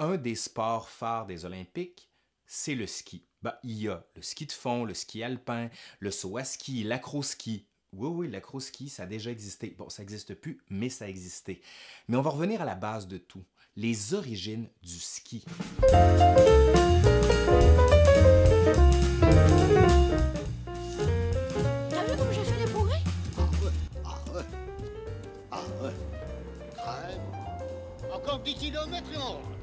un des sports phares des Olympiques, c'est le ski. Ben, il y a le ski de fond, le ski alpin, le saut à ski, l'acro-ski. Oui, oui, l'acro-ski, ça a déjà existé. Bon, ça n'existe plus, mais ça existait. Mais on va revenir à la base de tout, les origines du ski. T'as vu comme j'ai fait les progrès? Ah ouais, ah ouais, ah ouais. Crème. Encore 10 kilomètres et on rentre, hein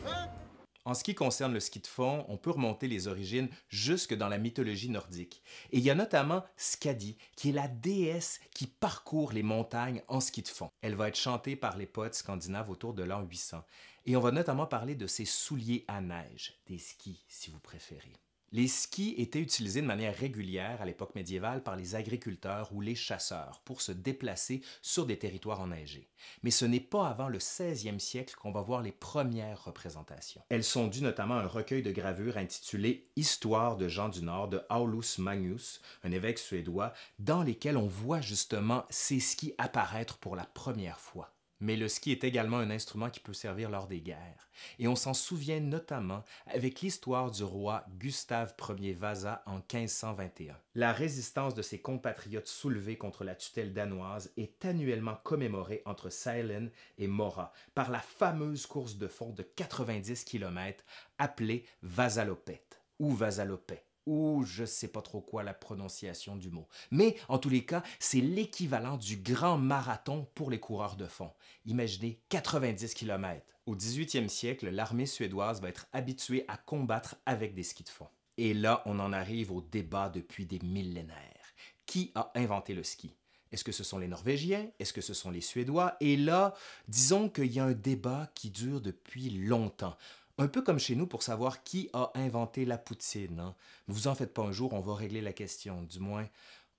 En ce qui concerne le ski de fond, on peut remonter les origines jusque dans la mythologie nordique. Et il y a notamment Skadi, qui est la déesse qui parcourt les montagnes en ski de fond. Elle va être chantée par les poètes scandinaves autour de l'an 800. Et on va notamment parler de ses souliers à neige, des skis si vous préférez. Les skis étaient utilisés de manière régulière à l'époque médiévale par les agriculteurs ou les chasseurs pour se déplacer sur des territoires enneigés. Mais ce n'est pas avant le 16e siècle qu'on va voir les premières représentations. Elles sont dues notamment à un recueil de gravures intitulé Histoire de Jean du Nord de Aulus Magnus, un évêque suédois, dans lesquels on voit justement ces skis apparaître pour la première fois. Mais le ski est également un instrument qui peut servir lors des guerres. Et on s'en souvient notamment avec l'histoire du roi Gustave Ier Vasa en 1521. La résistance de ses compatriotes soulevés contre la tutelle danoise est annuellement commémorée entre Seilen et Mora par la fameuse course de fond de 90 km appelée Vasalopette ou Vasalopet ou je sais pas trop quoi la prononciation du mot. Mais en tous les cas, c'est l'équivalent du grand marathon pour les coureurs de fond. Imaginez 90 km. Au 18e siècle, l'armée suédoise va être habituée à combattre avec des skis de fond. Et là, on en arrive au débat depuis des millénaires. Qui a inventé le ski? Est-ce que ce sont les Norvégiens? Est-ce que ce sont les Suédois? Et là, disons qu'il y a un débat qui dure depuis longtemps. Un peu comme chez nous pour savoir qui a inventé la poutine. Hein? Vous en faites pas un jour, on va régler la question. Du moins,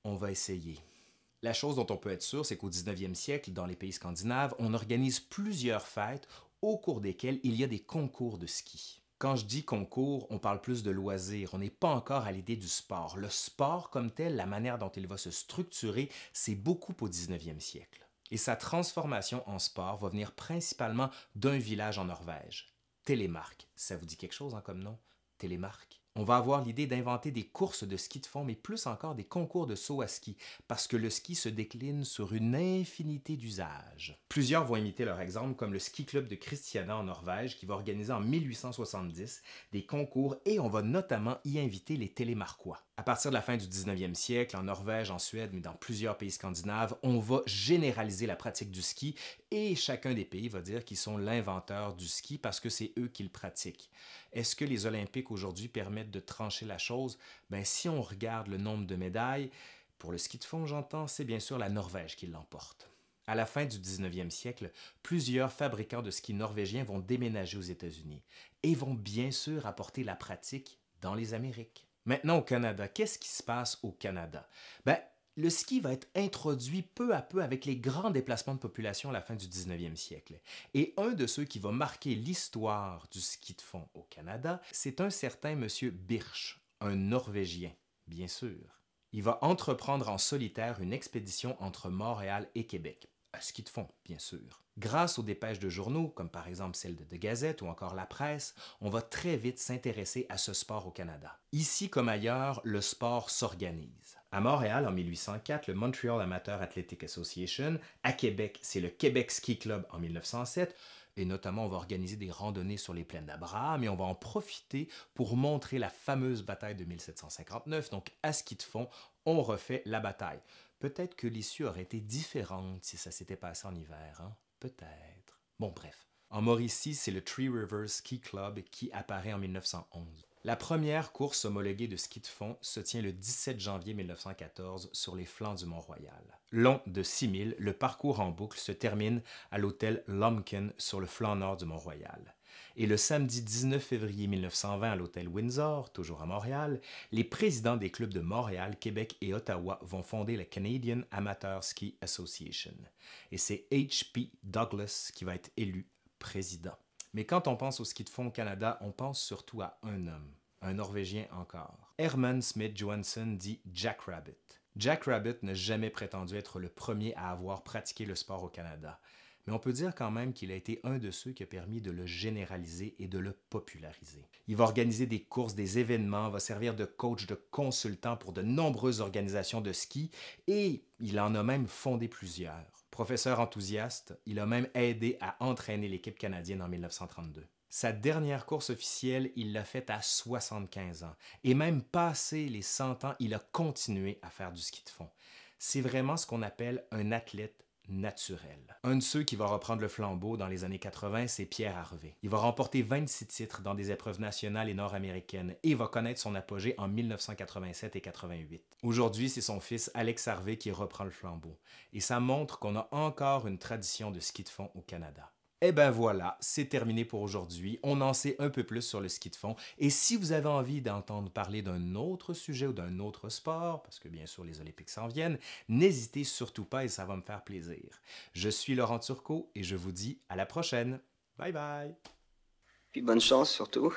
on va essayer. La chose dont on peut être sûr, c'est qu'au 19e siècle, dans les pays scandinaves, on organise plusieurs fêtes au cours desquelles il y a des concours de ski. Quand je dis concours, on parle plus de loisirs, on n'est pas encore à l'idée du sport. Le sport comme tel, la manière dont il va se structurer, c'est beaucoup au 19e siècle. Et sa transformation en sport va venir principalement d'un village en Norvège, Télémark. Ça vous dit quelque chose hein, comme nom? Télémark. On va avoir l'idée d'inventer des courses de ski de fond, mais plus encore des concours de saut à ski, parce que le ski se décline sur une infinité d'usages. Plusieurs vont imiter leur exemple, comme le ski club de Christiana en Norvège, qui va organiser en 1870 des concours et on va notamment y inviter les télémarquois. À partir de la fin du 19e siècle, en Norvège, en Suède, mais dans plusieurs pays scandinaves, on va généraliser la pratique du ski et chacun des pays va dire qu'ils sont l'inventeur du ski parce que c'est eux qui le pratiquent. Est-ce que les Olympiques aujourd'hui permettent de trancher la chose? Ben, si on regarde le nombre de médailles, pour le ski de fond, j'entends, c'est bien sûr la Norvège qui l'emporte. À la fin du 19e siècle, plusieurs fabricants de ski norvégiens vont déménager aux États-Unis et vont bien sûr apporter la pratique dans les Amériques. Maintenant au Canada, qu'est-ce qui se passe au Canada? Ben, le ski va être introduit peu à peu avec les grands déplacements de population à la fin du 19e siècle. Et un de ceux qui va marquer l'histoire du ski de fond au Canada, c'est un certain monsieur Birch, un Norvégien, bien sûr. Il va entreprendre en solitaire une expédition entre Montréal et Québec à ski de fond, bien sûr. Grâce aux dépêches de journaux, comme par exemple celle de The Gazette ou encore la presse, on va très vite s'intéresser à ce sport au Canada. Ici comme ailleurs, le sport s'organise. À Montréal, en 1804, le Montreal Amateur Athletic Association. À Québec, c'est le Québec Ski Club en 1907. Et notamment, on va organiser des randonnées sur les plaines d'Abraham et on va en profiter pour montrer la fameuse bataille de 1759. Donc, à ski de fond, on refait la bataille. Peut-être que l'issue aurait été différente si ça s'était passé en hiver, hein? Peut-être. Bon, bref. En Mauricie, c'est le Three Rivers Ski Club qui apparaît en 1911. La première course homologuée de ski de fond se tient le 17 janvier 1914 sur les flancs du Mont-Royal. Long de 6000, le parcours en boucle se termine à l'hôtel Lumpkin sur le flanc nord du Mont-Royal. Et le samedi 19 février 1920 à l'hôtel Windsor, toujours à Montréal, les présidents des clubs de Montréal, Québec et Ottawa vont fonder la Canadian Amateur Ski Association. Et c'est H.P. Douglas qui va être élu président. Mais quand on pense au ski de fond au Canada, on pense surtout à un homme, un Norvégien encore. Herman Smith Johansson dit Jack Rabbit. Jack Rabbit n'a jamais prétendu être le premier à avoir pratiqué le sport au Canada. mais on peut dire quand même qu'il a été un de ceux qui a permis de le généraliser et de le populariser. Il va organiser des courses, des événements, va servir de coach, de consultant pour de nombreuses organisations de ski et il en a même fondé plusieurs. Professeur enthousiaste, il a même aidé à entraîner l'équipe canadienne en 1932. Sa dernière course officielle, il l'a faite à 75 ans. Et même passé les 100 ans, il a continué à faire du ski de fond. C'est vraiment ce qu'on appelle un athlète naturel. Un de ceux qui va reprendre le flambeau dans les années 80, c'est Pierre Harvey. Il va remporter 26 titres dans des épreuves nationales et nord-américaines et va connaître son apogée en 1987 et 88. Aujourd'hui, c'est son fils Alex Harvey qui reprend le flambeau. Et ça montre qu'on a encore une tradition de ski de fond au Canada. Eh ben voilà, c'est terminé pour aujourd'hui. On en sait un peu plus sur le ski de fond. Et si vous avez envie d'entendre parler d'un autre sujet ou d'un autre sport, parce que bien sûr les Olympiques s'en viennent, n'hésitez surtout pas et ça va me faire plaisir. Je suis Laurent Turcot et je vous dis à la prochaine. Bye bye. Puis bonne chance surtout.